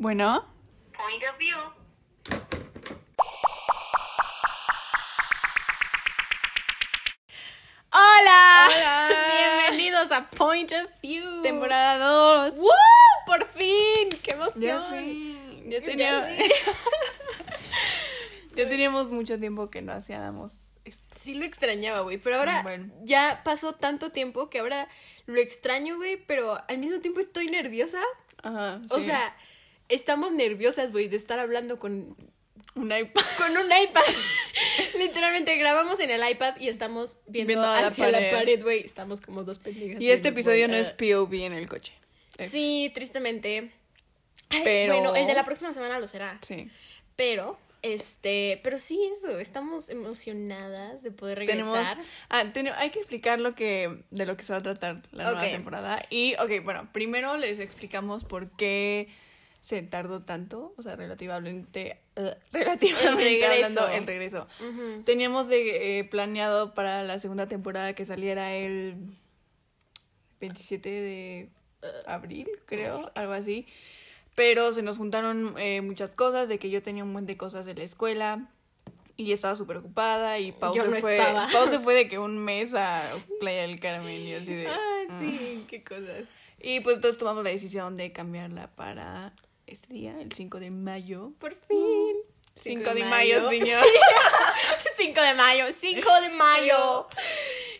Bueno. Point of view. ¡Hola! Hola. Bienvenidos a Point of View. Temporada 2. ¡Woo! ¡Por fin! ¡Qué emoción! Ya sí. Ya, Ya tenía- sí. ya teníamos mucho tiempo que no hacíamos esto. Sí lo extrañaba, güey, pero ahora Bueno. ya pasó tanto tiempo que ahora lo extraño, güey, pero al mismo tiempo estoy nerviosa. Ajá. O sea, estamos nerviosas, güey, de estar hablando con, un iPad. con un iPad. Literalmente grabamos en el iPad y estamos viendo, hacia la pared. güey. Estamos como dos pendejas. Y este episodio no es ah. POV en el coche. Sí, tristemente. Ay, Pero- Bueno, el de la próxima semana lo será. Sí. Pero, este, pero sí, eso, estamos emocionadas de poder Tenemos. regresar. Ah, ten- hay que explicar lo que, de lo que se va a tratar la nueva temporada. Y, ok, bueno, primero les explicamos por qué se tardó tanto, o sea, relativamente, eh, relativamente El regreso. hablando, el regreso. Teníamos de, eh, planeado para la segunda temporada que saliera el 27 de abril, creo, algo así. Pero se nos juntaron eh, muchas cosas, de que yo tenía un montón de cosas de la escuela y estaba súper ocupada y Pau Yo se no fue, estaba. Pau se fue de que un mes a Playa del Carmen y así de... Ay, sí, qué cosas. Y pues entonces tomamos la decisión de cambiarla para este día, el 5 de mayo. Por fin. 5 de mayo, señor. 5 de mayo, 5 de mayo.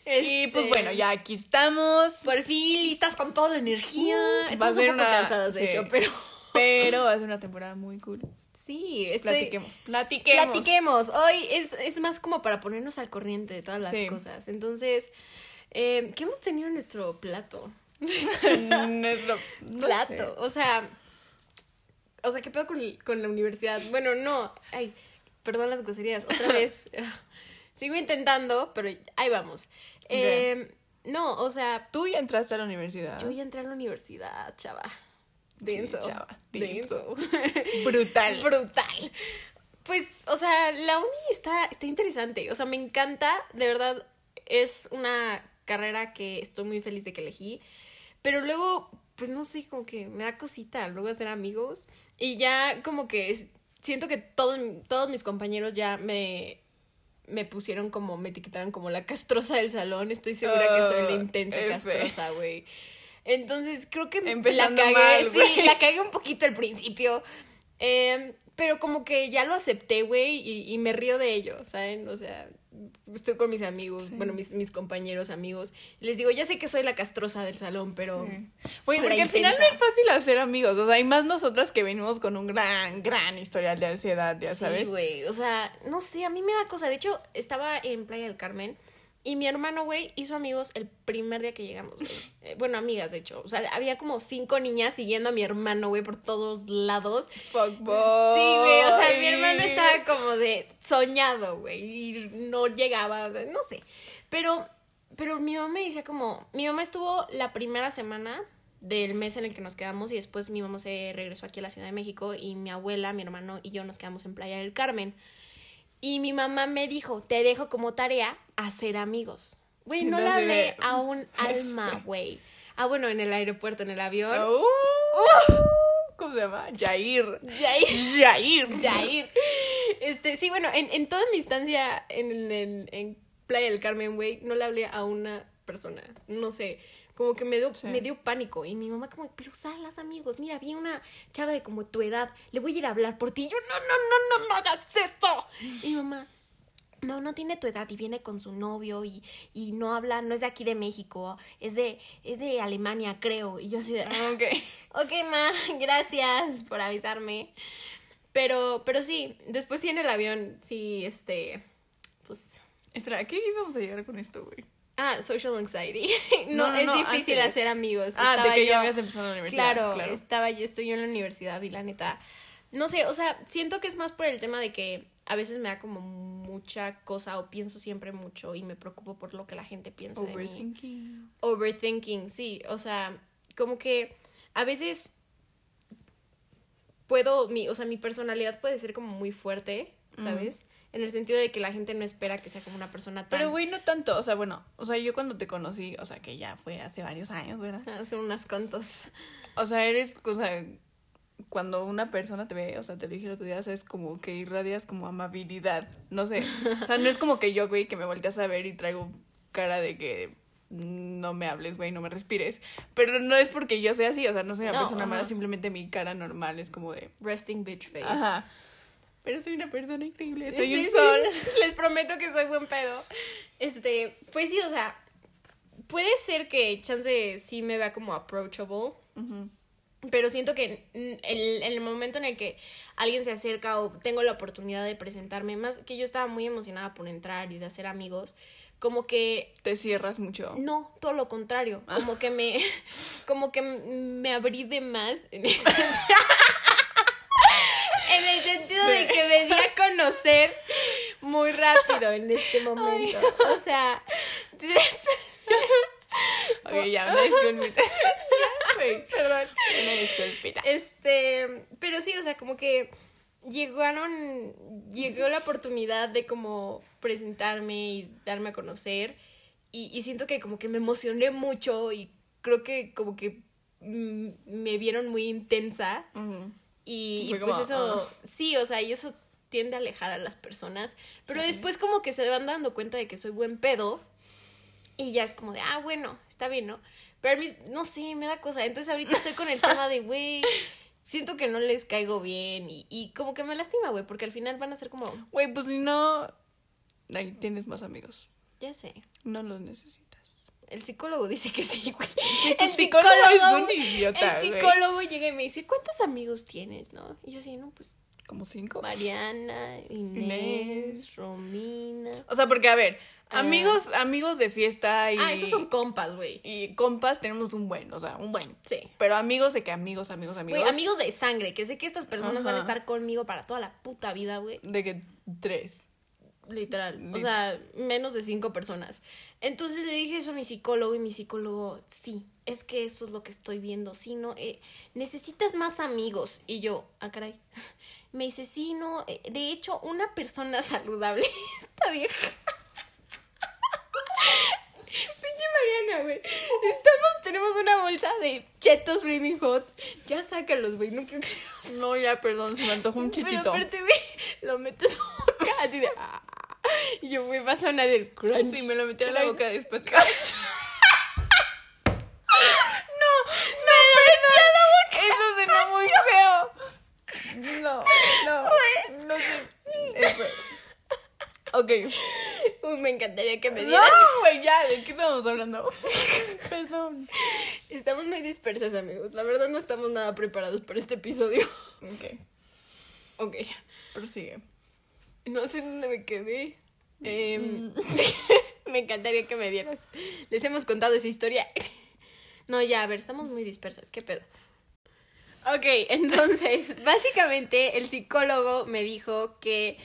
Y pues Este, bueno, ya aquí estamos. Por fin, listas con toda la energía. Uh, Estamos un poco una- cansadas, de sí. hecho, pero... Pero va a ser una temporada muy cool. Sí, estoy... Platiquemos, platiquemos. Platiquemos. Hoy es, es más como para ponernos al corriente de todas las Sí. cosas. Entonces, eh, ¿qué hemos tenido en nuestro plato? Nuestro no plato. sé. O sea, o sea, ¿qué pedo con, con la universidad? Bueno, no. Ay, perdón las groserías. Otra vez. Sigo intentando, pero ahí vamos. Eh, no, o sea, Tú ya entraste a la universidad. yo ya entré a la universidad, chava. Sí, Denso. chava, Denso. Brutal. Brutal. Pues, o sea, la uni está, está interesante. O sea, me encanta. De verdad, es una carrera que estoy muy feliz de que elegí. Pero luego, pues no sé, como que me da cosita luego hacer amigos. Y ya como que siento que todos, todos mis compañeros ya me, me pusieron como, me etiquetaron como la castrosa del salón. Estoy segura que soy la Oh, intensa F. castrosa, güey. Entonces creo que Empezando la cagué, mal, sí, la cagué un poquito al principio. Em, pero como que ya lo acepté, güey, y, y me río de ello, ¿saben? O sea, estoy con mis amigos, bueno, mis, mis compañeros, amigos. y les digo, ya sé que soy la castrosa del salón, pero... Bueno, La porque al final no es fácil hacer amigos. O sea, hay más nosotras que venimos con un gran, gran historial de ansiedad, ya Sí, sabes. güey, o sea, no sé, a mí me da cosa. De hecho, estaba en Playa del Carmen y mi hermano, güey, hizo amigos el primer día que llegamos, güey. Eh, bueno, amigas, de hecho. O sea, había como cinco niñas siguiendo a mi hermano, güey, por todos lados. Fuckboy. Sí, güey, o sea, mi hermano estaba como de soñado, güey, y no llegaba, o sea, no sé. Pero, pero mi mamá me decía como, mi mamá estuvo la primera semana del mes en el que nos quedamos y después mi mamá se regresó aquí a la Ciudad de México y mi abuela, mi hermano y yo nos quedamos en Playa del Carmen. Y mi mamá me dijo, te dejo como tarea hacer amigos. Güey, no Y le hablé de, a un alma, güey. Ah, bueno, en el aeropuerto, en el avión. Uh, ¿Cómo se llama? Jair. Jair. Jair. Jair. Este, sí, bueno, en, en toda mi estancia en, en, en Playa del Carmen, güey, no le hablé a una persona. No sé, como que me dio, Sí. me dio pánico. Y mi mamá como, pero salas, amigos, mira, vi una chava de como tu edad, le voy a ir a hablar por ti. Y yo, no, no, no, no, no hagas eso. Y mi mamá, no, no tiene tu edad y viene con su novio y, y no habla, no es de aquí de México, es de, es de Alemania, creo. Y yo así de, Ok. Ok, ma, gracias por avisarme. Pero, pero sí, después sí en el avión, sí, este, pues... Espera, ¿a qué íbamos a llegar con esto, güey? Ah, social anxiety. No, No, no, es no, difícil antes. hacer amigos. Ah, de que yo- ya habías empezado la universidad. Claro, Claro, estaba yo, estoy yo en la universidad y la neta, no sé, o sea, siento que es más por el tema de que a veces me da como mucha cosa o pienso siempre mucho y me preocupo por lo que la gente piensa de mí. Overthinking. overthinking, sí, o sea, como que a veces puedo, mi, o sea, mi personalidad puede ser como muy fuerte, ¿sabes? En el sentido de que la gente no espera que sea como una persona tan... Pero, güey, no tanto. O sea, bueno, o sea, yo cuando te conocí, o sea, que ya fue hace varios años, ¿verdad? Hace unas cuantos. O sea, eres, o sea, cuando una persona te ve, o sea, te lo dije el otro día, es como que irradias como amabilidad. No sé. O sea, no es como que yo, güey, que me volteas a ver y traigo cara de que no me hables, güey, no me respires. Pero no es porque yo sea así, o sea, no soy una No, persona mala, simplemente mi cara normal es como de. Resting bitch face. Ajá. Pero soy una persona increíble, soy Sí, un sí, sol. Les prometo que soy buen pedo. Este, pues sí, o sea, puede ser que chance sí me vea como approachable. Ujú. Pero siento que en el, en el momento en el que alguien se acerca o tengo la oportunidad de presentarme, más que yo estaba muy emocionada por entrar y de hacer amigos, como que Te cierras mucho. no, todo lo contrario, como que me como que me abrí de más en el, en el sentido de que me di a conocer muy rápido en este momento. O sea, Ok, ya, una disculpita. Perdón. una disculpita. Este, pero sí, o sea, como que llegaron, llegó la oportunidad de como presentarme y darme a conocer y, y siento que como que me emocioné mucho y creo que como que mm, me vieron muy intensa Ujú. Y, pues como, eso, ah. sí, o sea, y eso tiende a alejar a las personas, pero después como que se van dando cuenta de que soy buen pedo y ya es como de, ah, bueno, está bien, ¿no? Pero a mí, no sé, me da cosa. Entonces ahorita estoy con el tema de, güey, siento que no les caigo bien y, y como que me lastima, güey, porque al final van a ser como, Güey, pues si no. Ahí tienes más amigos. ya sé. No los necesitas. El psicólogo dice que sí, güey. El psicólogo es un idiota, El güey. psicólogo llega y me dice, ¿cuántos amigos tienes, no? Y yo así, no, pues Como cinco. Mariana, Inés, Inés. Romina. O sea, porque a ver, Ah. amigos, amigos de fiesta y. Ah, esos son compas, güey. Y compas tenemos un buen, o sea, un buen. Sí. Pero amigos de que amigos, amigos, amigos. Güey, amigos de sangre, que sé que estas personas van a estar conmigo para toda la puta vida, güey. De que tres. Literal. O sea, menos de cinco personas. Entonces le dije eso a mi psicólogo y mi psicólogo, sí, es que eso es lo que estoy viendo. Sí, no, eh, necesitas más amigos. Y yo, ah, caray. Me dice, sí, no, eh, de hecho, una persona saludable, esta vieja. Pinche Mariana, güey. Estamos, tenemos una bolsa de chetos Flaming Hot. Ya sácalos, güey. No quiero que No, ya, perdón, se me antojó un pero chitito. aparte, güey, lo metes boca así de... ah, yo, güey, va a sonar el crunch. Sí, me lo metí a la crunch. boca despacio. No, no, me metí a la boca. Eso suena muy feo. No, no. No sé. Ok. Uy, me encantaría que me No, dieras. güey, ya, ¿de qué estamos hablando? Perdón. Estamos muy dispersas, amigos. La verdad no estamos nada preparados para este episodio. Ok, Ok. prosigue. No sé dónde me quedé. Em, Mm. me encantaría que me dieras. Les hemos contado esa historia. No, ya, a ver, estamos muy dispersas. ¿Qué pedo? Ok, entonces, básicamente el psicólogo me dijo que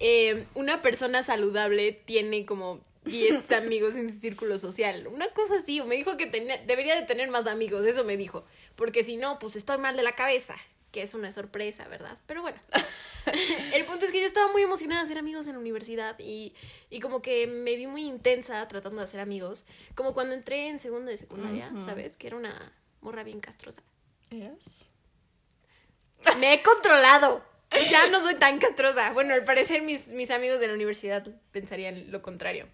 eh, una persona saludable tiene como 10 amigos en su círculo social. Una cosa así, o me dijo que tenía- debería de tener más amigos, eso me dijo. Porque si no, pues estoy mal de la cabeza. Que es una sorpresa, ¿verdad? Pero bueno. El punto es que yo estaba muy emocionada de hacer amigos en la universidad y, y como que me vi muy intensa tratando de hacer amigos. Como cuando entré en segundo de secundaria. ¿sabes? Que era una morra bien castrosa. ¿Eras? Me he controlado. Ya no soy tan castrosa. Bueno, al parecer mis, mis amigos de la universidad pensarían lo contrario.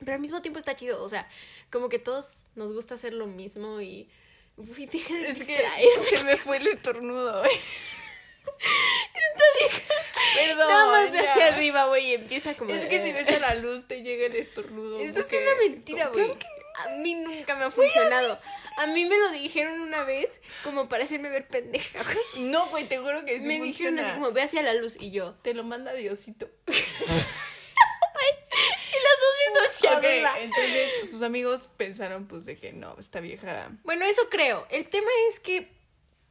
Pero al mismo tiempo está chido. O sea, como que todos nos gusta hacer lo mismo y... Uy, deja de Es que se me fue el estornudo, güey. Perdón. Nada más ve hacia arriba, güey, y empieza como... Es que si ves a la luz te llega el estornudo. Eso es una mentira, güey. Que A mí nunca me ha funcionado. A mí me lo dijeron una vez como para hacerme ver pendeja, güey. No, güey, te juro que sí me dijeron así como, ve hacia la luz y yo. Te lo manda Diosito. Entonces sus amigos pensaron pues de que no, esta vieja... Bueno, eso creo. El tema es que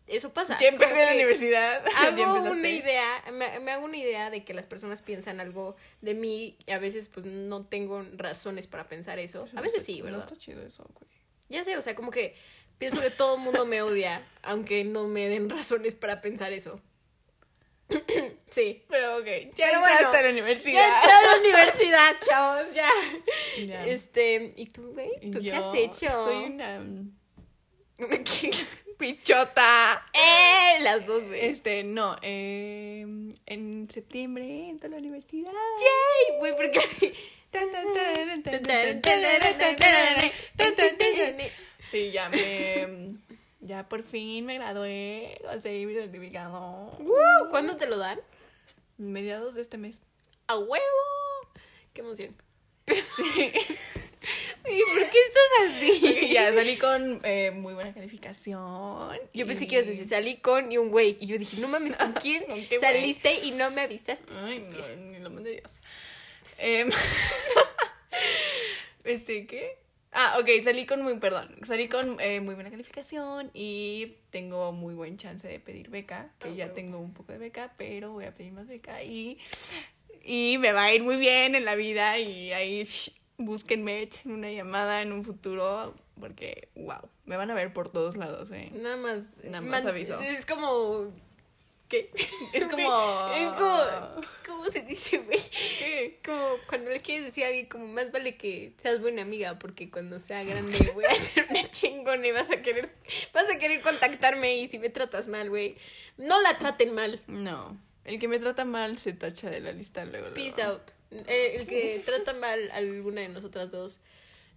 eso pasa. Ya empecé en la universidad. Hago una idea, me, me hago una idea de que las personas piensan algo de mí y a veces pues no tengo razones para pensar eso. A veces sí, No ¿verdad? está chido eso, güey. Ya sé, o sea, como que pienso que todo el mundo me odia, aunque no me den razones para pensar eso. Sí. Pero ok, ya Pero entraste bueno, a la universidad. Ya entré a la universidad, chavos, ya. Ya. Este, ¿y tú, güey? ¿Tú qué has hecho? Soy una... ¿Una qué? Pichota. ¡Eh! Las dos, güey. Este, no, eh, en septiembre entro a la universidad. ¡Yay! Güey, porque... Sí, ya me. Ya por fin me gradué, conseguí mi certificado. Uh, ¿Cuándo te lo dan? Mediados de este mes. ¡A huevo! ¡Qué emoción! ¿Y por qué estás así? ya salí con eh, muy buena calificación. Yo pensé que ibas a decir, salí con y un güey. Y yo dije, no mames, ¿con quién ¿Con qué güey? saliste y no me avisaste? Ay, no, ni lo mande Dios. Em, este, ¿qué? Ah, ok, salí con muy, perdón, salí con eh, muy buena calificación y tengo muy buen chance de pedir beca, que ya tengo un poco de beca, pero voy a pedir más beca y, y me va a ir muy bien en la vida y ahí shh, búsquenme, echen una llamada en un futuro porque, wow, me van a ver por todos lados, eh. Nada más. Nada más aviso. Es como. ¿Qué? Es como- Es como. ¿Cómo se dice, güey? ¿Qué? Como cuando le quieres decir a alguien, como más vale que seas buena amiga, porque cuando sea grande voy a ser una chingona y vas a querer. Vas a querer contactarme y si me tratas mal, güey. No la traten mal. No, el que me trata mal se tacha de la lista luego. luego. Peace out. Eh, el que trata mal a alguna de nosotras dos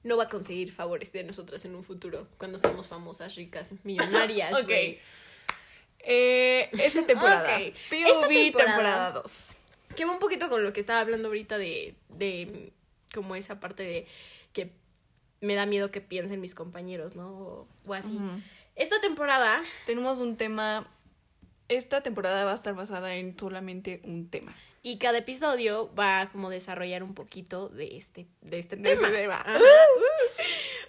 no va a conseguir favores de nosotras en un futuro, cuando seamos famosas, ricas, millonarias. Ok. Eh, esta temporada. Ok. POV temporada. temporada 2. Que va un poquito con lo que estaba hablando ahorita de, de como esa parte de que me da miedo que piensen mis compañeros, ¿no? O, o así. Esta temporada, Tenemos un tema. Esta temporada va a estar basada en solamente un tema. y cada episodio va a como desarrollar un poquito de este, de este De tema. este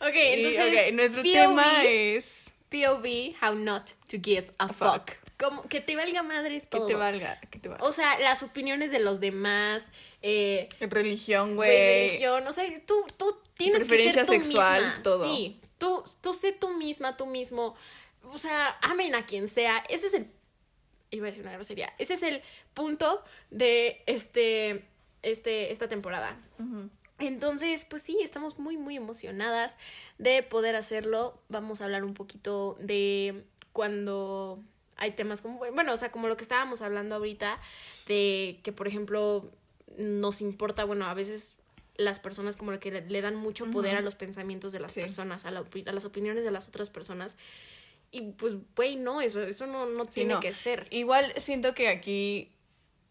ok, Y, entonces. ok, nuestro POV, tema es. POV, how not to give a, fuck. fuck. Como que te valga madres Que todo. te valga. Que te valga. O sea, las opiniones de los demás, eh, Religión, güey, religión, o sea, tú, tú tienes que ser tú sexual, misma. todo. Sí, tú, tú sé tú misma, tú mismo. O sea, amen a quien sea. Ese es el. Iba a decir una grosería. Ese es el punto de este. Este, esta temporada. Entonces, pues sí, estamos muy, muy emocionadas de poder hacerlo. Vamos a hablar un poquito de cuando hay temas como, bueno, o sea, como lo que estábamos hablando ahorita, de que, por ejemplo, nos importa, bueno, a veces las personas como que le, le dan mucho poder a los pensamientos de las Sí. personas, a, la a las opiniones de las otras personas. Y pues, güey, no, eso, eso no, no Sí, tiene no. que ser. Igual siento que aquí.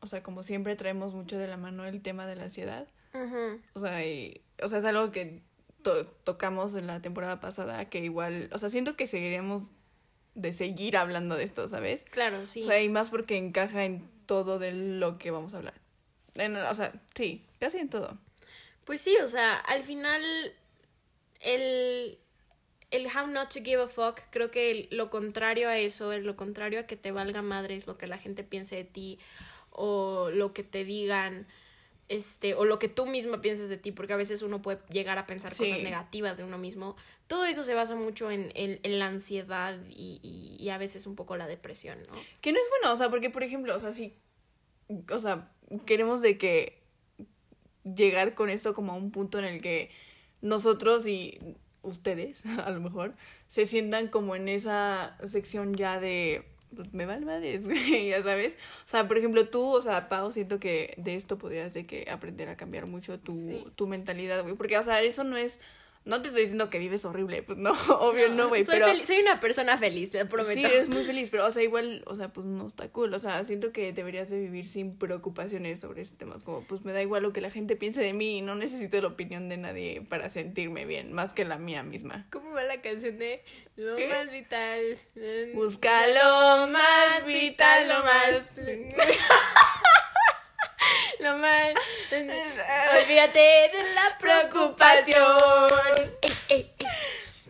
O sea, como siempre traemos mucho de la mano el tema de la ansiedad. Ujú. O sea, y- o sea, es algo que to- tocamos en la temporada pasada, que igual, o sea, siento que seguiremos de seguir hablando de esto, ¿sabes? Claro, sí. O sea, y más porque encaja en todo de lo que vamos a hablar. En- o sea, sí, casi en todo. Pues sí, o sea, al final el, el how not to give a fuck, creo que el- lo contrario a eso, el- lo contrario a que te valga madre es lo que la gente piense de ti o lo que te digan, este, o lo que tú misma pienses de ti, porque a veces uno puede llegar a pensar Sí. cosas negativas de uno mismo. Todo eso se basa mucho en, en, en la ansiedad y, y, y a veces un poco la depresión, ¿no? Que no es bueno, o sea, porque, por ejemplo, o sea, si, o sea, queremos de que llegar con esto como a un punto en el que nosotros y ustedes, a lo mejor, se sientan como en esa sección ya de, me vale madres, güey, ya sabes. O sea, por ejemplo, tú, o sea, Pau, siento que de esto podrías de que aprender a cambiar mucho tu, Sí. tu mentalidad, güey, porque, o sea, eso no es... No te estoy diciendo que vives horrible, pues no, obvio no, güey, soy, pero... soy una persona feliz, te prometo. Sí, es muy feliz, pero, o sea, igual, o sea, pues no está cool. O sea, siento que deberías de vivir sin preocupaciones sobre ese tema. Como, pues me da igual lo que la gente piense de mí y no necesito la opinión de nadie para sentirme bien, más que la mía misma. ¿Cómo va la canción de Lo ¿Qué? más vital? Busca lo más vital, lo más... Lo más. Olvídate de la preocupación. Ey, ey.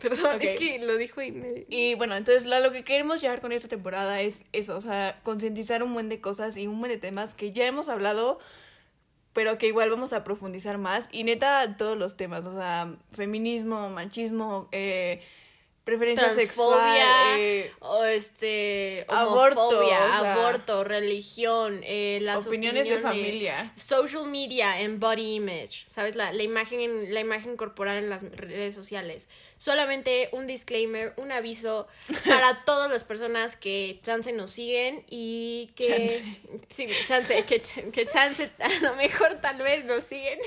Perdón, es que lo dijo y me. Y bueno, entonces lo, lo que queremos llegar con esta temporada es eso, o sea, concientizar un buen de cosas y un buen de temas que ya hemos hablado, pero que igual vamos a profundizar más. Y neta, todos los temas, o sea, feminismo, machismo, eh, preferencia transfobia, sexual, eh, o este, aborto, homofobia, o sea, aborto, religión, eh, las opiniones de familia. social media and body image, ¿sabes? La, la imagen la imagen corporal en las redes sociales. Solamente un disclaimer, un aviso para todas las personas que chance nos siguen y que Chance. sí, chance, que, que chance a lo mejor tal vez nos siguen.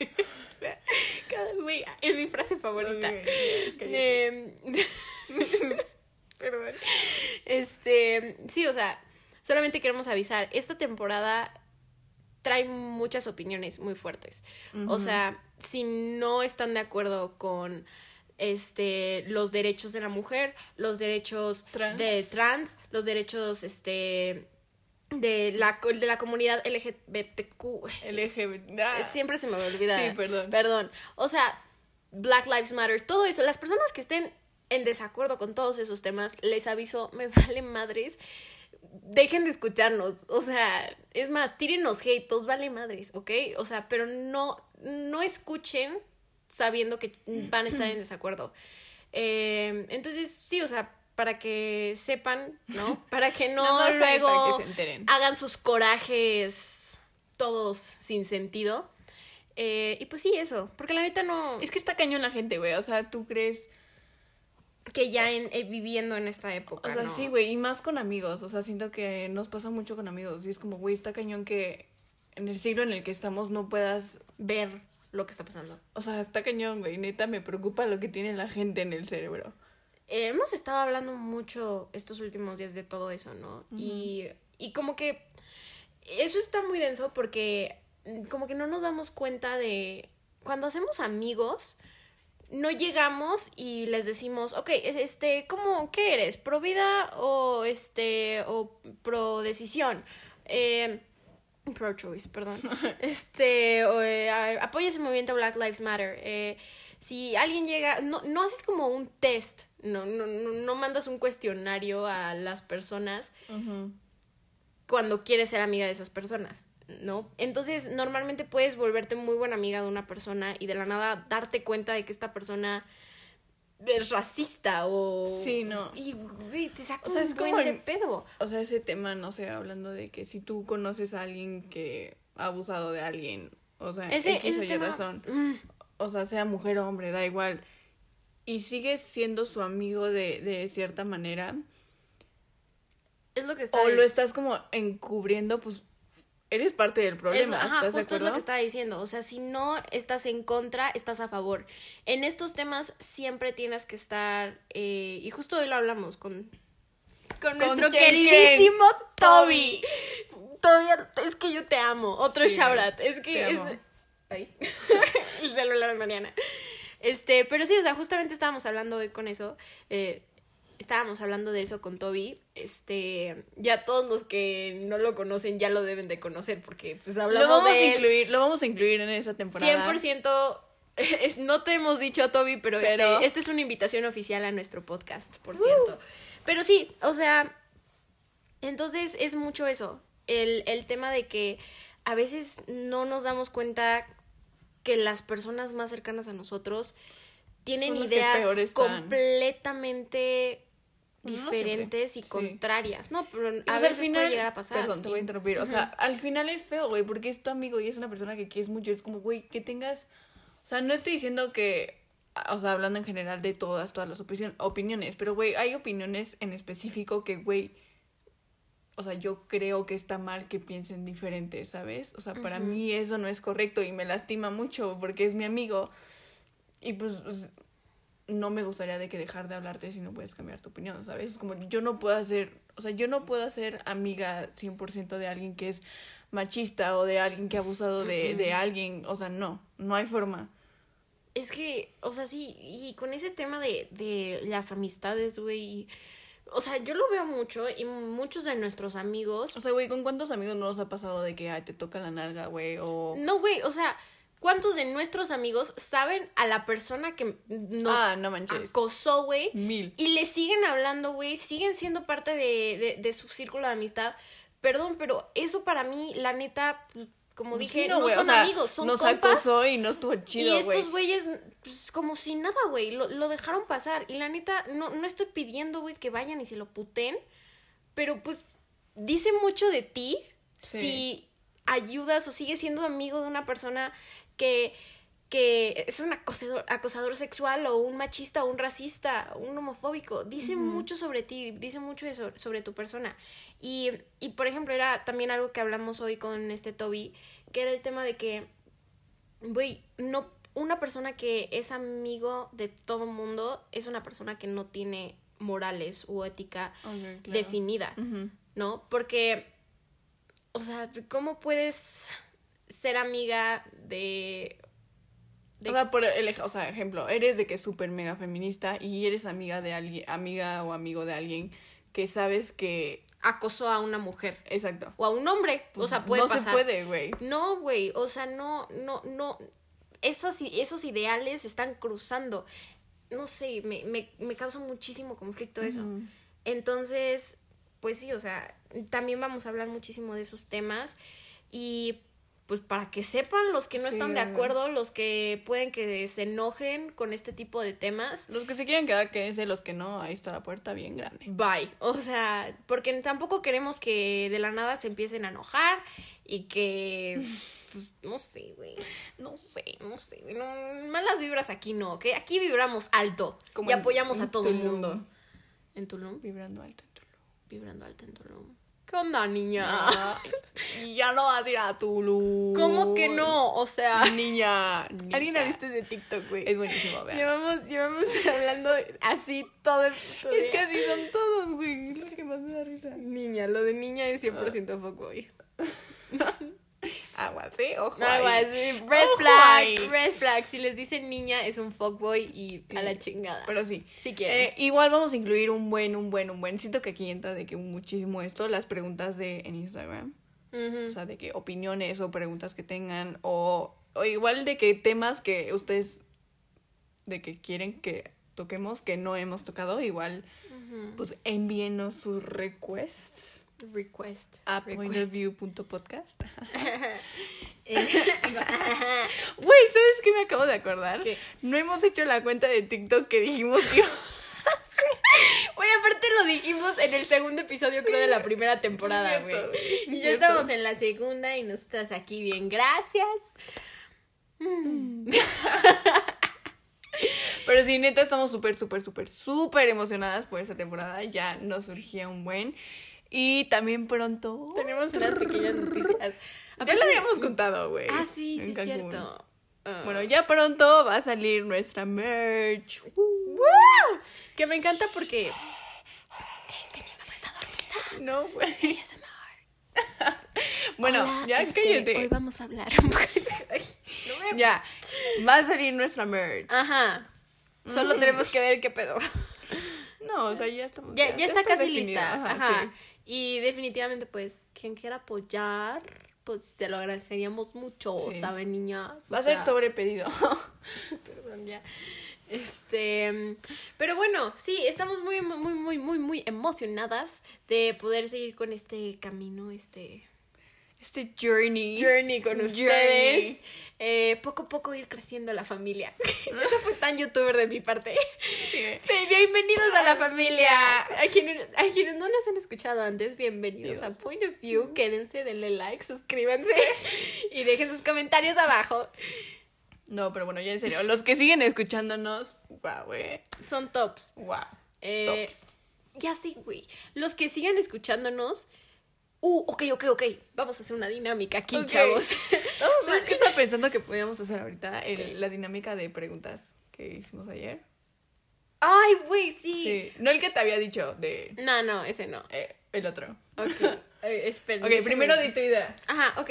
Cada- güey, es mi frase favorita. Em. Perdón. Este, sí, o sea, solamente queremos avisar, esta temporada trae muchas opiniones muy fuertes. O sea, si no están de acuerdo con este los derechos de la mujer, los derechos Trans. de trans, los derechos este de la de la comunidad LGBTQ. LGBT. ah, Siempre se me olvida. Sí, perdón. Perdón. O sea, Black Lives Matter, todo eso. Las personas que estén en desacuerdo con todos esos temas, les aviso, me vale madres. Dejen de escucharnos. O sea, es más, tírenos hate, os vale madres, ¿ok? O sea, pero no, no escuchen sabiendo que van a estar en desacuerdo. Eh, entonces, sí, o sea, para que sepan, ¿no? Para que no luego para que se enteren. hagan sus corajes todos sin sentido. Eh, y pues sí, eso. Porque la neta no. Es que está cañón la gente, güey. O sea, tú crees. que ya en, eh, viviendo en esta época. O sea, ¿no? sí, güey. Y más con amigos. O sea, siento que nos pasa mucho con amigos. Y es como, güey, está cañón que en el siglo en el que estamos no puedas. Ver lo que está pasando. O sea, está cañón, güey. Neta, me preocupa lo que tiene la gente en el cerebro. Eh, hemos estado hablando mucho estos últimos días de todo eso, ¿no? y, y como que eso está muy denso porque mm, como que no nos damos cuenta de cuando hacemos amigos no llegamos y les decimos, ok, es- este, ¿cómo, qué eres? ¿Pro vida o este, o pro decisión? Eh, pro choice, perdón. este, o, eh, a- apoya ese movimiento Black Lives Matter. Eh, si alguien llega, no, no haces como un test, no, no, no, no mandas un cuestionario a las personas cuando quieres ser amiga de esas personas, ¿no? Entonces, normalmente puedes volverte muy buena amiga de una persona y de la nada darte cuenta de que esta persona es racista o... Sí, no. Y, güey, te saca O sea, un es buen como de pedo. O sea, ese tema, no sé, hablando de que si tú conoces a alguien que ha abusado de alguien, o sea, Ese, X ese o Y tema... razón, mm, o sea, sea mujer o hombre, da igual, y sigues siendo su amigo de, de cierta manera, es lo que está... o lo estás como encubriendo, pues eres parte del problema, ajá, ¿estás de justo es lo que estaba diciendo. O sea, si no estás en contra, estás a favor. En estos temas siempre tienes que estar. eh, y justo hoy lo hablamos con. Con, nuestro queridísimo? Toby. Toby, es que yo te amo. Otro Sí, shout out. Es que. te es- amo. Ay. El celular de Mariana. Este, pero sí, o sea, justamente estábamos hablando hoy con eso. eh, estábamos hablando de eso con Toby. Este, ya todos los que no lo conocen ya lo deben de conocer porque pues hablamos Lo vamos, a de él. incluir, lo vamos a incluir en esa temporada. 100% es- no te hemos dicho, Toby, pero, Pero- Este, esta es una invitación oficial a nuestro podcast, por cierto. Pero sí, o sea, entonces es mucho eso. El, el tema de que a veces no nos damos cuenta que las personas más cercanas a nosotros tienen ideas completamente No, no diferentes y sí. contrarias. No, pero a pues, veces puede llegar a pasar. Perdón, te voy a interrumpir. O sea, al final es feo, güey, porque es tu amigo y es una persona que quieres mucho. Es como, güey, que tengas. O sea, no estoy diciendo que. O sea, hablando en general de todas, todas las opinion- opiniones. Pero, güey, hay opiniones en específico que, güey. O sea, yo creo que está mal que piensen diferente, ¿sabes? O sea, para mí eso no es correcto y me lastima mucho porque es mi amigo. Y pues, pues, no me gustaría de que dejar de hablarte si no puedes cambiar tu opinión, ¿sabes? Como yo no puedo hacer, o sea, yo no puedo ser amiga 100% de alguien que es machista o de alguien que ha abusado de, de alguien, o sea, no, no hay forma. Es que, o sea, sí, y con ese tema de, de las amistades, güey, o sea, yo lo veo mucho y muchos de nuestros amigos, O sea, güey, ¿con cuántos amigos no nos ha pasado de que, ay, te toca la nalga, güey? O... no, güey, o sea, ¿cuántos de nuestros amigos saben a la persona que nos Ah, no acosó, güey? Mil. Y le siguen hablando, güey, siguen siendo parte de, de, de su círculo de amistad. Perdón, pero eso para mí, la neta, como Pues dije, sí, no, son o sea, amigos, son nos compas. acosó y no estuvo chido, y estos güeyes, pues, como si nada, güey, lo, lo dejaron pasar. Y la neta, no, no estoy pidiendo, güey, que vayan y se lo puten, pero pues dice mucho de ti Sí. si ayudas o sigues siendo amigo de una persona que, que es un acosador, acosador sexual o un machista o un racista o un homofóbico. Dice mucho sobre ti, dice mucho sobre tu persona. Y, y, por ejemplo, era también algo que hablamos hoy con este Toby, que era el tema de que Güey, no, una persona que es amigo de todo mundo es una persona que no tiene morales u ética claro. definida. ¿no? Porque, o sea, ¿cómo puedes ser amiga de... de- O sea, por el, o sea, ejemplo, eres de que es súper mega feminista y eres amiga de alguien, amiga o amigo de alguien que sabes que... acosó a una mujer Exacto. o a un hombre, o sea, puede no pasar. se puede, güey. No, güey, o sea, no, no, no, esos, i- esos ideales están cruzando. No sé, me, me, me causa muchísimo conflicto eso. Entonces, pues sí, o sea, también vamos a hablar muchísimo de esos temas y pues para que sepan los que no Sí, están de acuerdo, los que pueden que se enojen con este tipo de temas, Los que se quieran quedar, quédense. Los que no, ahí está la puerta bien grande. bye. O sea, porque tampoco queremos que de la nada se empiecen a enojar y que, pues, no sé, güey. No sé, no sé. güey, no, malas vibras aquí no, ¿ok? Aquí vibramos alto Como y en- apoyamos en a todo el Tulum. mundo. ¿En Tulum? Vibrando alto en tu luz. Vibrando alto en Tulum. ¿Qué onda, niña? Ya no vas a ir a Tulum. ¿Cómo que no? O sea, Niña. niña. ¿alguien ha visto ese TikTok, güey? Es buenísimo, vean. Llevamos, llevamos hablando así todo el puto Es que día. así son todos, güey. Es lo que más me da risa. Niña, lo de niña es 100% fuckboy. Agua, ¿sí? Ojo. Agua, ahí. sí, red Ojo flag, ahí. red flag. Si les dicen niña es un fuckboy y a la chingada. Pero sí. Si quieren. Eh, igual vamos a incluir un buen, un buen, un buen. Siento que aquí entra de que muchísimo esto, las preguntas de en Instagram. O sea, de que opiniones o preguntas que tengan. O, o igual de que temas que ustedes de que quieren que toquemos que no hemos tocado. Igual, pues envíenos sus requests Request. a pointofview.podcast. Eh, Güey, ¿sabes qué me acabo de acordar? ¿Qué? No hemos hecho la cuenta de TikTok que dijimos que Oye, aparte lo dijimos en el segundo episodio, creo, de la primera temporada, güey. güey, Y ya estamos en la segunda y nos estás aquí bien. Gracias. Pero sí, neta, estamos súper, súper, súper, súper emocionadas por esta temporada. Ya nos surgía un buen. Y también pronto. Tenemos unas pequeñas noticias. Ya lo habíamos contado, güey. Ah, sí, sí, es cierto. Ah. Bueno, ya pronto va a salir nuestra merch. ¡Woo! Que me encanta porque. Este niño no está dormida. No, güey. Bueno, Hola, ya este, cállate. Hoy vamos a hablar. Ay, no me- Ya, va a salir nuestra merch. Ajá. Solo tenemos que ver qué pedo. No, o sea, ya estamos. Ya, ya está casi lista. Ajá, Ajá. sí. Y definitivamente, pues, quien quiera apoyar, pues se lo agradeceríamos mucho, Sí. ¿saben, niñas? O Va a ser sea, sobre pedido. Perdón, ya. Este, pero bueno, sí, estamos muy, muy, muy, muy, muy emocionadas de poder seguir con este camino, este Este journey. journey con Journey. ustedes. Eh, poco a poco ir creciendo la familia. Eso fue tan youtuber de mi parte. Sí. Bienvenidos a la familia. A quienes, a quienes no nos han escuchado antes, bienvenidos a Point of View. Quédense, denle like, suscríbanse y dejen sus comentarios abajo. No, pero bueno, ya en serio. Los que siguen escuchándonos, guau, güey. Son tops. Guau. Eh, Tops. Ya sí, güey. Los que sigan escuchándonos. Uh, ok, ok, ok. Vamos a hacer una dinámica aquí, chavos. No, ¿sabes qué estaba pensando que podíamos hacer ahorita? El- la dinámica de preguntas que hicimos ayer. Ay, güey, sí. Sí. No el que te había dicho, de No, no, ese no. eh, el otro. Ok. Eh, espera, Ok, primero di tu idea. Ajá, ok.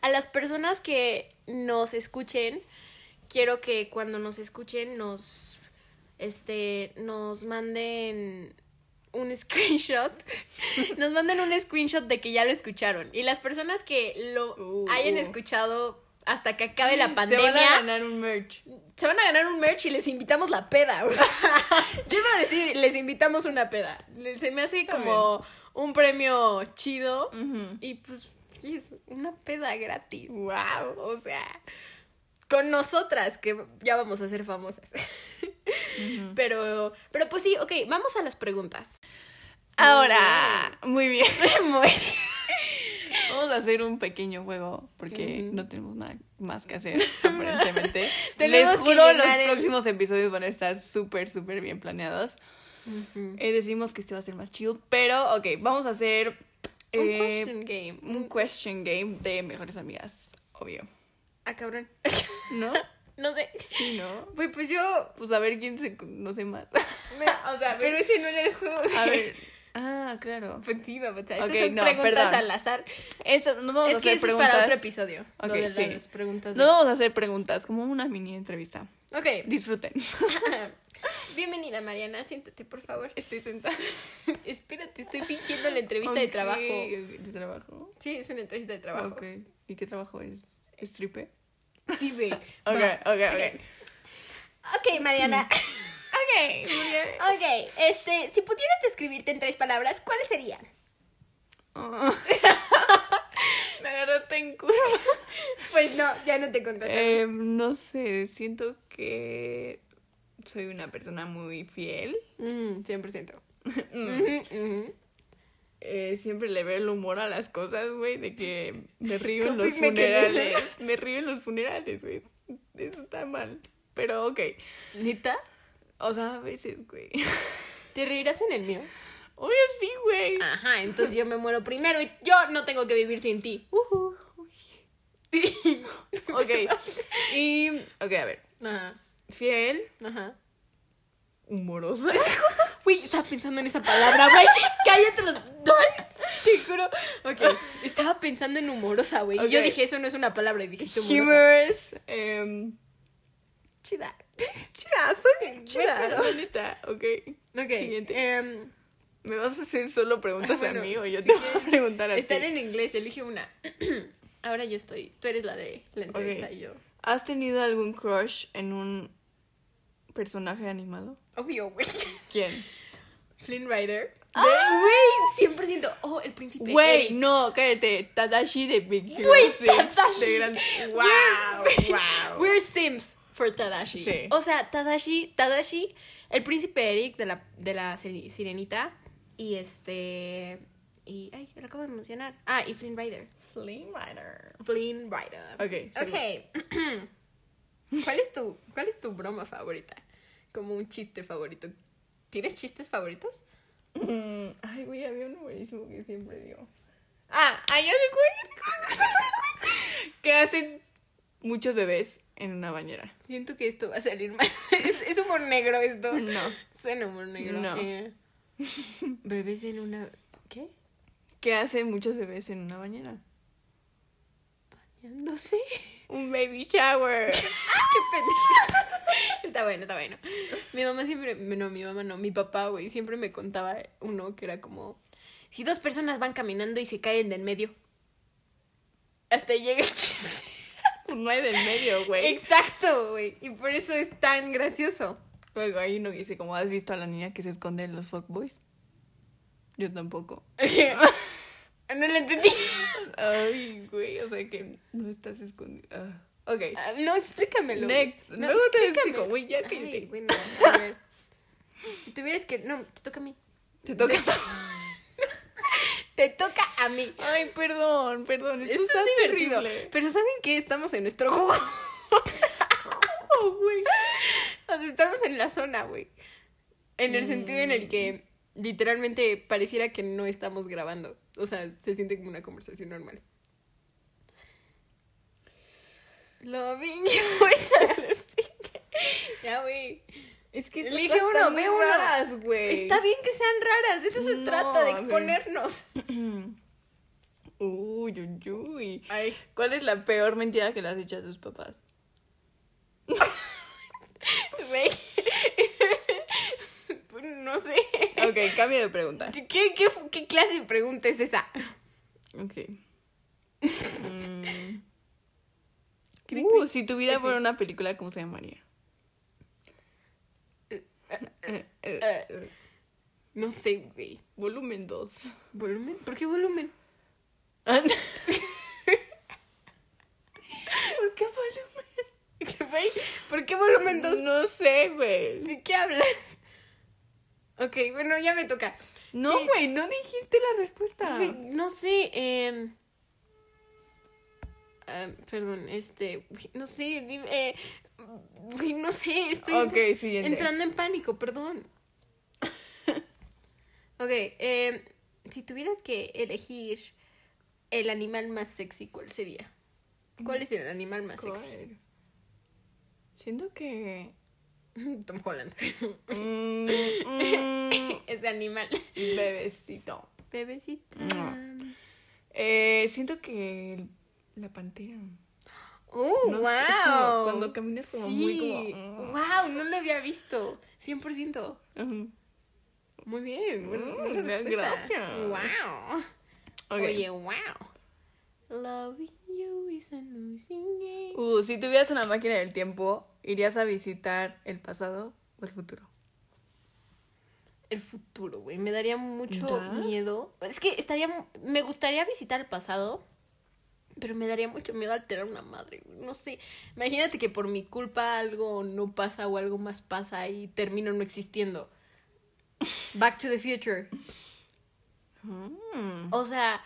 A las personas que nos escuchen, quiero que cuando nos escuchen nos este nos manden un screenshot. nos manden un screenshot de que ya lo escucharon. Y las personas que lo Uh, hayan uh. escuchado hasta que acabe la pandemia van a ganar un merch. se van a ganar un merch y les invitamos la peda. O sea, yo iba a decir, les invitamos una peda. Se me hace como un premio chido. Y pues es una peda gratis. Wow. O sea, con nosotras, que ya vamos a ser famosas. Pero, pero pues sí, ok, vamos a las preguntas. Ahora, muy bien. Muy bien. Vamos a hacer un pequeño juego porque no tenemos nada más que hacer, aparentemente. Tenemos Les juro, los el- próximos episodios van a estar súper, súper bien planeados. Eh, decimos que este va a ser más chill, pero ok, vamos a hacer Un eh, question game. un question game de mejores amigas, obvio. Ah, cabrón. ¿No? no sé. Sí, ¿no? Pues, pues yo. Pues a ver quién se conoce más. o sea, pero ese no era el juego. A ver. Ah, claro. Pues sí, vamos a Estas Ok, son no, preguntas perdón. al azar. Eso, no vamos a Es hacer que eso preguntas. es para otro episodio. Ok, lo de sí. las preguntas. No vamos a hacer preguntas, como una mini entrevista. Ok. Disfruten. Bienvenida, Mariana. Siéntate, por favor. Estoy sentada. Espérate, estoy fingiendo la entrevista de trabajo. ¿De trabajo? Sí, es una entrevista de trabajo. Ok. ¿Y qué trabajo es? ¿Stripe? Sí, güey. Ok, ok, ok. Ok, Mariana. Ok, muy bien. ok, este, si pudieras describirte en tres palabras, ¿cuáles serían? Me agarraste en curva. Pues no, ya no te conté. Eh, no sé, siento que soy una persona muy fiel. Mm, 100%. Mm. Ujú. Eh, siempre le veo el humor a las cosas, güey, de que me río en los funerales. Me río en los funerales, güey. Eso está mal. Pero ok. ¿Neta? O sea, a veces, güey. ¿Te reirás en el mío? Obvio sí, güey. Ajá, entonces yo me muero primero y yo no tengo que vivir sin ti. Ujú. Ok. Y, ok, a ver. Ajá, Fiel, ajá. Humorosa. Uy, estaba pensando en esa palabra, güey. Cállate los dos. Te juro. Ok, estaba pensando en humorosa, güey. Y yo dije, eso no es una palabra. Y dijiste humorosa. Humorous. em, Chida. chida, soy chida. La neta, ok. Ok. Siguiente. em, ¿Me vas a hacer solo preguntas Ah, bueno, a mí o yo si te voy a preguntar a ti? están en inglés, elige una. Ahora yo estoy. Tú eres la de la entrevista y yo. ¿Has tenido algún crush en un personaje animado? Obvio, güey. ¿Quién? Flynn Rider. Güey, 100%. Oh, el príncipe. Güey, Eric. no, cállate. Tadashi de Big Hero Güey, 6, Tadashi. De gran... We're- Wow, wow. We're Sims for Tadashi. Sí. O sea, Tadashi, Tadashi, el príncipe Eric de la, de la sirenita. Y este. Y. Ay, lo acabo de mencionar. Ah, y Flynn Rider. Flynn Rider. Flynn Rider. Ok, Ok. ¿Cuál es tu, cuál es tu broma favorita? Como un chiste favorito. ¿Tienes chistes favoritos? Mm, ay, güey, había uno buenísimo que siempre digo. Ah, ay, ya sé cuál. Que hacen muchos bebés en una bañera. Siento que esto va a salir mal. Es, es humor negro esto. No. Suena humor negro. No. Eh, bebés en una. ¿Qué? Que hacen muchos bebés en una bañera. Sé. Un baby shower. ¡Qué pendejo! Está bueno, está bueno. Mi mamá siempre, no, mi mamá no, mi papá, güey, siempre me contaba uno que era como, si dos personas van caminando y se caen de en medio. Hasta ahí llega el chiste. Pues no hay del medio, güey. Exacto, güey. Y por eso es tan gracioso. Luego hay uno que dice, como has visto a la niña que se esconde en los fuckboys? Yo tampoco. no lo entendí. Ay, güey, o sea que no estás escondido. Ah, ok. Ah, No, explícamelo. Next. No, Luego te explico, güey, ya Ay, cállate. bueno, a ver. Si tuvieras que. No, te toca a mí. Te toca. Te toca a mí. Ay, perdón, perdón. Esto, Esto es divertido. terrible. Pero ¿saben qué? Estamos en nuestro jugo. Oh, güey. O sea, estamos en la zona, güey. En el sentido en el que literalmente pareciera que no estamos grabando. O sea, se siente como una conversación normal. Loving you is. Ya, güey. Es que Elige estas uno, ve raras, güey. Está bien que sean raras, de eso se No, trata, de exponernos. Uy, uy, uy. Ay, ¿Cuál es la peor mentira que le has dicho a tus papás? Pues no sé. Ok, cambio de pregunta. ¿Qué, qué, qué clase de pregunta es esa? Ok. Mm. Uh, si tu vida fuera una película, ¿cómo se llamaría? No sé, güey. Volumen 2. ¿Volumen? ¿Por qué volumen? Ah, ¿Por qué volumen? ¿Por qué volumen 2? No sé, güey. ¿De qué hablas? Ok, bueno, ya me toca. No, Sí. güey, no dijiste la respuesta. No sé, eh... perdón, este, no sé, dime, eh, no sé, estoy entrando en pánico, perdón. ok, eh, si tuvieras que elegir el animal más sexy, ¿cuál sería? ¿Cuál es el animal más sexy? Siento que. Tom Holland. mm, mm, Ese animal. bebecito. Bebecita. Eh, siento que el- la pantera. ¡Oh, No wow! sé, es como cuando caminas como sí. muy como. ¡Wow! No lo había visto. 100%. Ujú. Muy bien. Mm, gracias. ¡Wow! Oye, wow. Loving you is a losing game. Uh, si tuvieras una máquina del tiempo, ¿irías a visitar el pasado o el futuro? El futuro, güey. Me daría mucho ¿Ya? miedo. Es que estaría. Me gustaría visitar el pasado. Pero me daría mucho miedo alterar una madre, güey. No sé. Imagínate que por mi culpa algo no pasa o algo más pasa y termino no existiendo. Back to the future. Mm. O sea,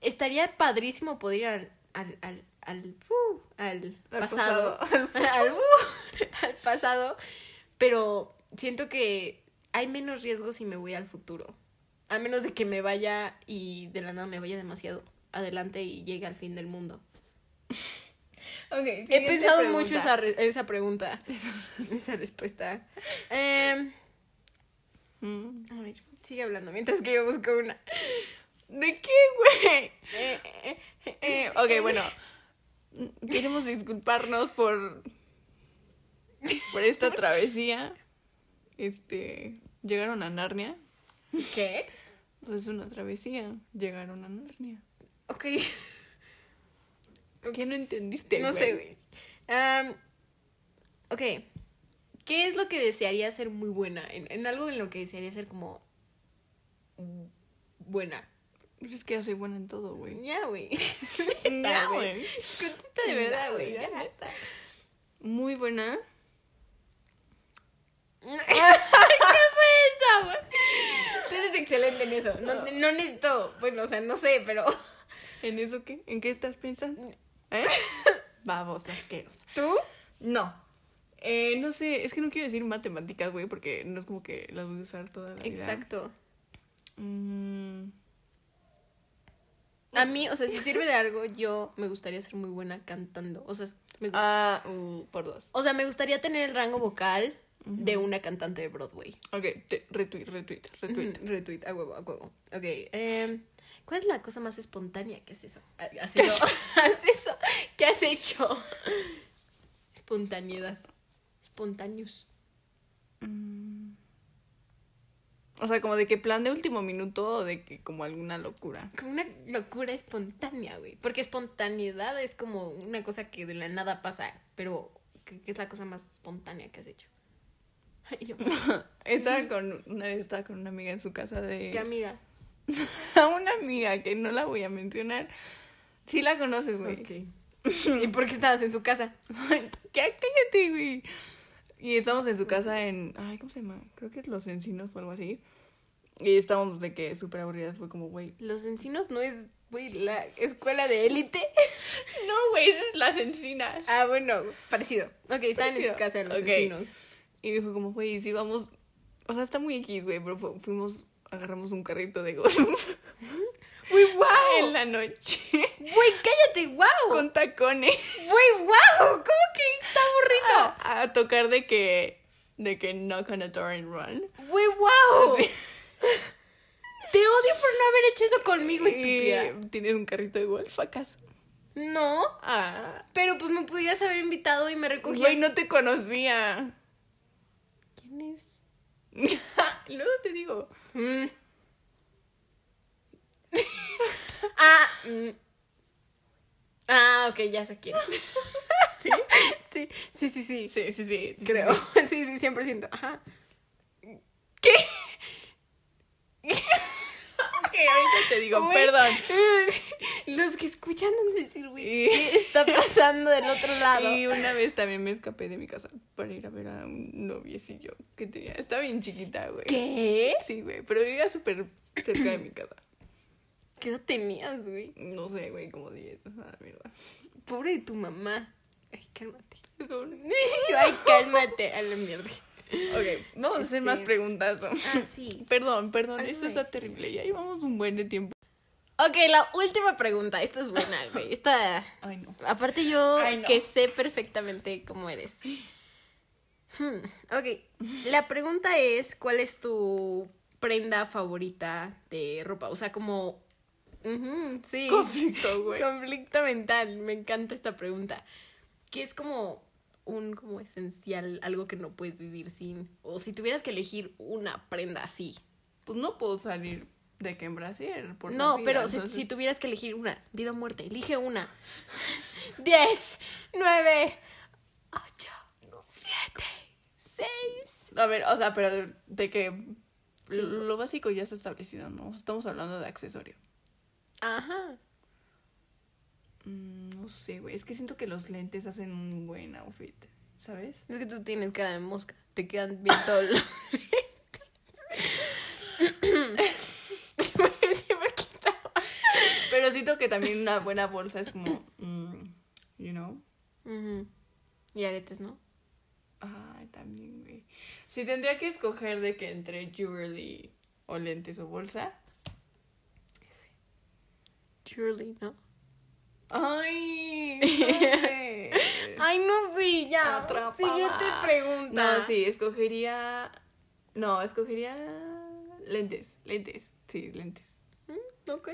estaría padrísimo poder ir al, al, al, al, uh, al Al pasado. pasado. Al, al pasado. Pero siento que hay menos riesgo si me voy al futuro. A menos de que me vaya y de la nada me vaya demasiado adelante y llegue al fin del mundo. He pensado pregunta. mucho esa, re- esa pregunta. esa respuesta. Em, Mm. a ver, sigue hablando mientras que yo busco una. ¿De qué, güey? Eh, eh, Eh, ok, bueno. Queremos disculparnos por. por esta travesía. Este. Llegaron a Narnia. ¿Qué? Pues es una travesía. Llegaron a Narnia. Ok. ¿Qué no entendiste, No sé, güey. Ok. ¿Qué es lo que desearía ser muy buena? En, en algo en lo que desearía ser como. buena. Pues es que ya soy buena en todo, güey. Ya, güey. Ya, güey. Contesta de verdad, güey. ya, ya. neta. Muy buena. ¿Qué fue eso, güey? Tú eres excelente en eso. No, no necesito. Bueno, o sea, no sé, pero. ¿En eso qué? ¿En qué estás pensando? ¿Eh? Vamos, asquerosa. ¿Tú? No. Eh, no sé, es que no quiero decir matemáticas, güey, porque no es como que las voy a usar toda la vida. Exacto. Mm, A mí, o sea, si sirve de algo, yo me gustaría ser muy buena cantando. O sea, me, ah, uh, por dos. o sea, me gustaría tener el rango vocal de una cantante de Broadway. Ok, te- retweet, retweet, retweet. Retweet, a huevo, a huevo. Ok. em, ¿Cuál es la cosa más espontánea que has hecho? Ah, ¿Has hecho? ¿Has eso? ¿Qué has hecho? Espontaneidad. Spontaneous. Mm. O sea, como de que plan de último minuto o de que como alguna locura. Como una locura espontánea, güey. Porque espontaneidad es como una cosa que de la nada pasa. Pero, ¿qué, qué es la cosa más espontánea que has hecho? Y yo, Estaba con, una vez estaba con una amiga en su casa de... ¿qué amiga? A una amiga que no la voy a mencionar. Sí la conoces, güey. Ok. ¿Y por qué estabas en su casa? ¿Qué? Cállate, güey. Y estamos en su casa en. Ay, ¿cómo se llama? Creo que es Los Encinos o algo así. Y estábamos de que súper aburridas. Fue como, güey. Los encinos no es, güey, la escuela de élite. No, güey, esas es Las Encinas. Ah, bueno, parecido. Ok, estaban en su casa los encinos. Y dijo, como, güey, si vamos. O sea, está muy X, güey, pero fu- fuimos. Agarramos un carrito de golf ¡Uy, wow! en la noche. ¡Güey, cállate! ¡Wow! con tacones. ¡Güey, wow! ¿Cómo que está aburrido? A, a tocar de que. De que knock on a door and run. ¡Güey, wow! Te odio por no haber hecho eso conmigo, estúpida. ¿Tienes un carrito de golf acaso? No, Ah. pero pues me pudieras haber invitado y me recogías. Güey, no te conocía. ¿Quién es? Luego te digo. Mm. ah, mm. ah, ok, ya sé quién. ¿Sí? Sí, sí, sí, sí. Sí, sí, sí. sí, Creo. sí. Sí, sí, 100%. Ajá. ¿Qué? Ahorita te digo, Güey, perdón. Los que escuchan han de decir, güey, ¿qué está pasando del otro lado? Y una vez también me escapé de mi casa para ir a ver a un noviecillo que tenía. Estaba bien chiquita, güey. ¿Qué? Sí, güey, pero vivía súper cerca de mi casa. ¿Qué edad tenías, güey? No sé, güey, como 10. Ah, mierda. Pobre de tu mamá. Ay, cálmate. Ay, cálmate. A la mierda. Ok, vamos a hacer Este- más preguntas. ¿no? Ah, sí. Perdón, perdón, Algo esto está es. terrible. Ya llevamos un buen de tiempo. Ok, la última pregunta. Esta es buena, güey. Esta. Ay, no. Aparte, yo Ay, no. que sé perfectamente cómo eres. Hmm, Ok, la pregunta es: ¿cuál es tu prenda favorita de ropa? O sea, como. Ujú, sí. Conflicto, güey. Conflicto mental. Me encanta esta pregunta. Que es como un como esencial, algo que no puedes vivir sin. O si tuvieras que elegir una prenda así. Pues no puedo salir de que en Brasil. Por No, vida, pero si, entonces- si tuvieras que elegir una, vida o muerte, elige una. 10, 9, 8, 7, 6. A ver, o sea, pero de, de que lo básico ya está establecido, ¿no? Estamos hablando de accesorio. Ajá. Mm, no sé, güey. Es que siento que los lentes hacen un buen outfit, ¿sabes? Es que tú tienes cara de mosca. Te quedan bien todos los. Quitaba. Pero siento que también una buena bolsa es como, mm, you know. Y aretes, ¿no? Ay, también, güey. Si tendría que escoger de que entre jewelry o lentes o bolsa. Surely, ¿no? Ay, no sé. Ay, no sé, ya. Atrapada. Siguiente pregunta. No, sí, escogería. No, escogería lentes. Lentes. Sí, lentes. Mm, Ok.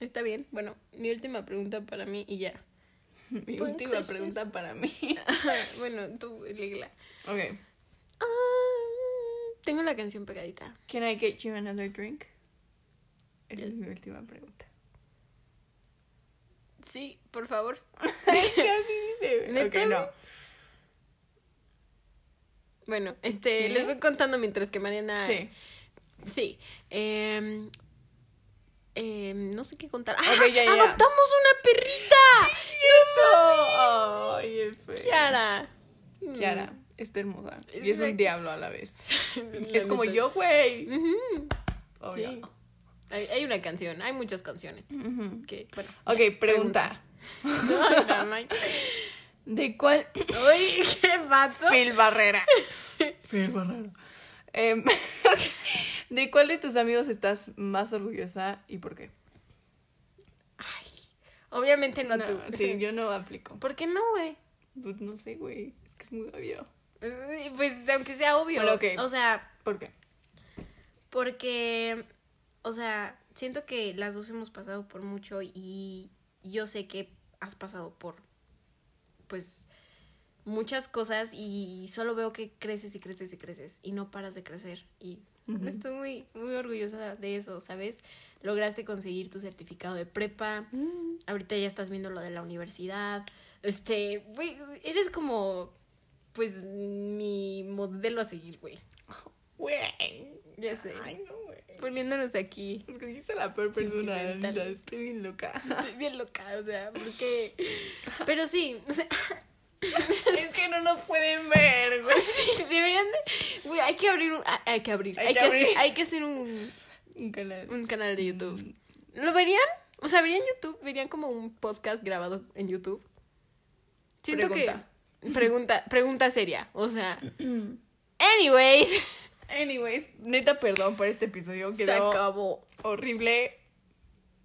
Está bien. Bueno, mi última pregunta para mí y ya. Mi última pregunta para mí. bueno, tú, Ligla. ok. Ah, tengo la canción pegadita. Can I get you another drink? Esa es mi última pregunta. Sí, por favor. Casi dice. ¿Neta, Ok, no. Bueno, este, ¿Qué? les voy contando mientras que Mariana. Sí. Sí. em, em, no sé qué contar. ¡Ah! Ya, ya. ¡Adoptamos una perrita! No. Ay, F. Kiara. Kiara, está hermosa. Y es un diablo a la vez. Es como yo, güey. Ujú. Obvio. Sí. Hay, hay una canción, hay muchas canciones. Que, bueno. Ok, ya, pregunta. Ay, no, no hay- ¿De cuál? Uy, ¿qué pasó? Phil Barrera. Phil Barrera. Em, ¿De cuál de tus amigos estás más orgullosa y por qué? Ay, obviamente no, No, tú. sí, yo no aplico. ¿Por qué no, güey? Pues no sé, güey. Es que es muy obvio. Pues aunque sea obvio. Bueno, ok. O sea, ¿Por qué? porque, o sea, siento que las dos hemos pasado por mucho y yo sé que has pasado por, pues, muchas cosas y solo veo que creces y creces y creces y no paras de crecer y estoy muy, muy orgullosa de eso, ¿sabes? Lograste conseguir tu certificado de prepa, ahorita ya estás viendo lo de la universidad, este, güey, eres como, pues, mi modelo a seguir, güey. Güey. Ya sé. Ay, no. Poniéndonos aquí. Escogiste a la peor persona. Neta, Estoy bien loca. Estoy bien loca, o sea, porque. Pero sí, o sea, es que no nos pueden ver, güey. sí, deberían de. Güey, hay que abrir un. ah, Hay que abrir. Hay Hay, que que, abrir. hacer, hay que hacer un, Un canal. un canal de YouTube. ¿Lo verían? O sea, ¿verían YouTube? ¿Verían como un podcast grabado en YouTube? Siento Pregunta. que. Pregunta, pregunta seria. O sea. Anyways. Anyways, neta, perdón por este episodio. Se Quedó acabó. horrible.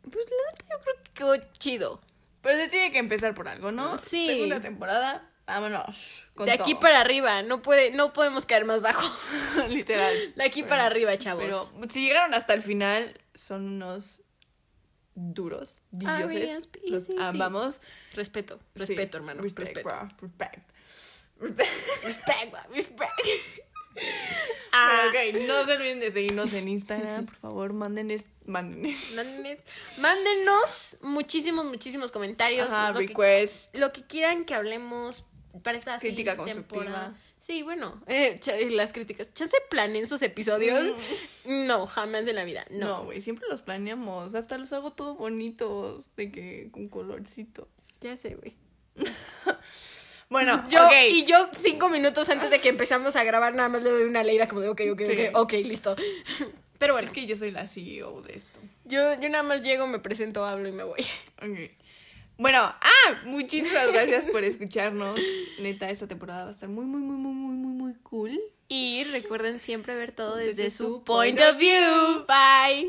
Pues la neta yo creo que quedó chido. Pero se tiene que empezar por algo, ¿no? Sí. Segunda temporada, vámonos. con de aquí todo. para arriba. No puede, no podemos caer más bajo. Literal. De aquí para arriba, chavos. Pero si llegaron hasta el final, son unos duros, dioses. Los sí, sí. amamos. respeto, Sí. respeto, hermano. Respect, respeto. bro. Respect. Respect. Respect, bro, respect. Ah, Pero, ok, no se olviden de seguirnos en Instagram. Por favor, mándenes. Mándenes. mándenes- mándenos muchísimos, muchísimos comentarios. Ajá, lo, que, request. lo que quieran que hablemos para esta Crítica temporada. Sí, bueno, eh, cha- las críticas. ¿Chance planen sus episodios? No, jamás en la vida. No, No. güey, siempre los planeamos. Hasta los hago todos bonitos, de que con colorcito. Ya sé, güey. Bueno, Yo, y yo cinco minutos antes de que empezamos a grabar, nada más le doy una leída como de ok, ok, Sí. ok, ok, listo. Pero bueno, Es que yo soy la CEO de esto. yo, yo nada más llego, me presento, hablo y me voy. Ok. Bueno, ah, muchísimas gracias por escucharnos. Neta, esta temporada va a estar muy, muy, muy, muy, muy, muy, muy cool. Y recuerden siempre ver todo desde, Desde su su point point of view. Bye.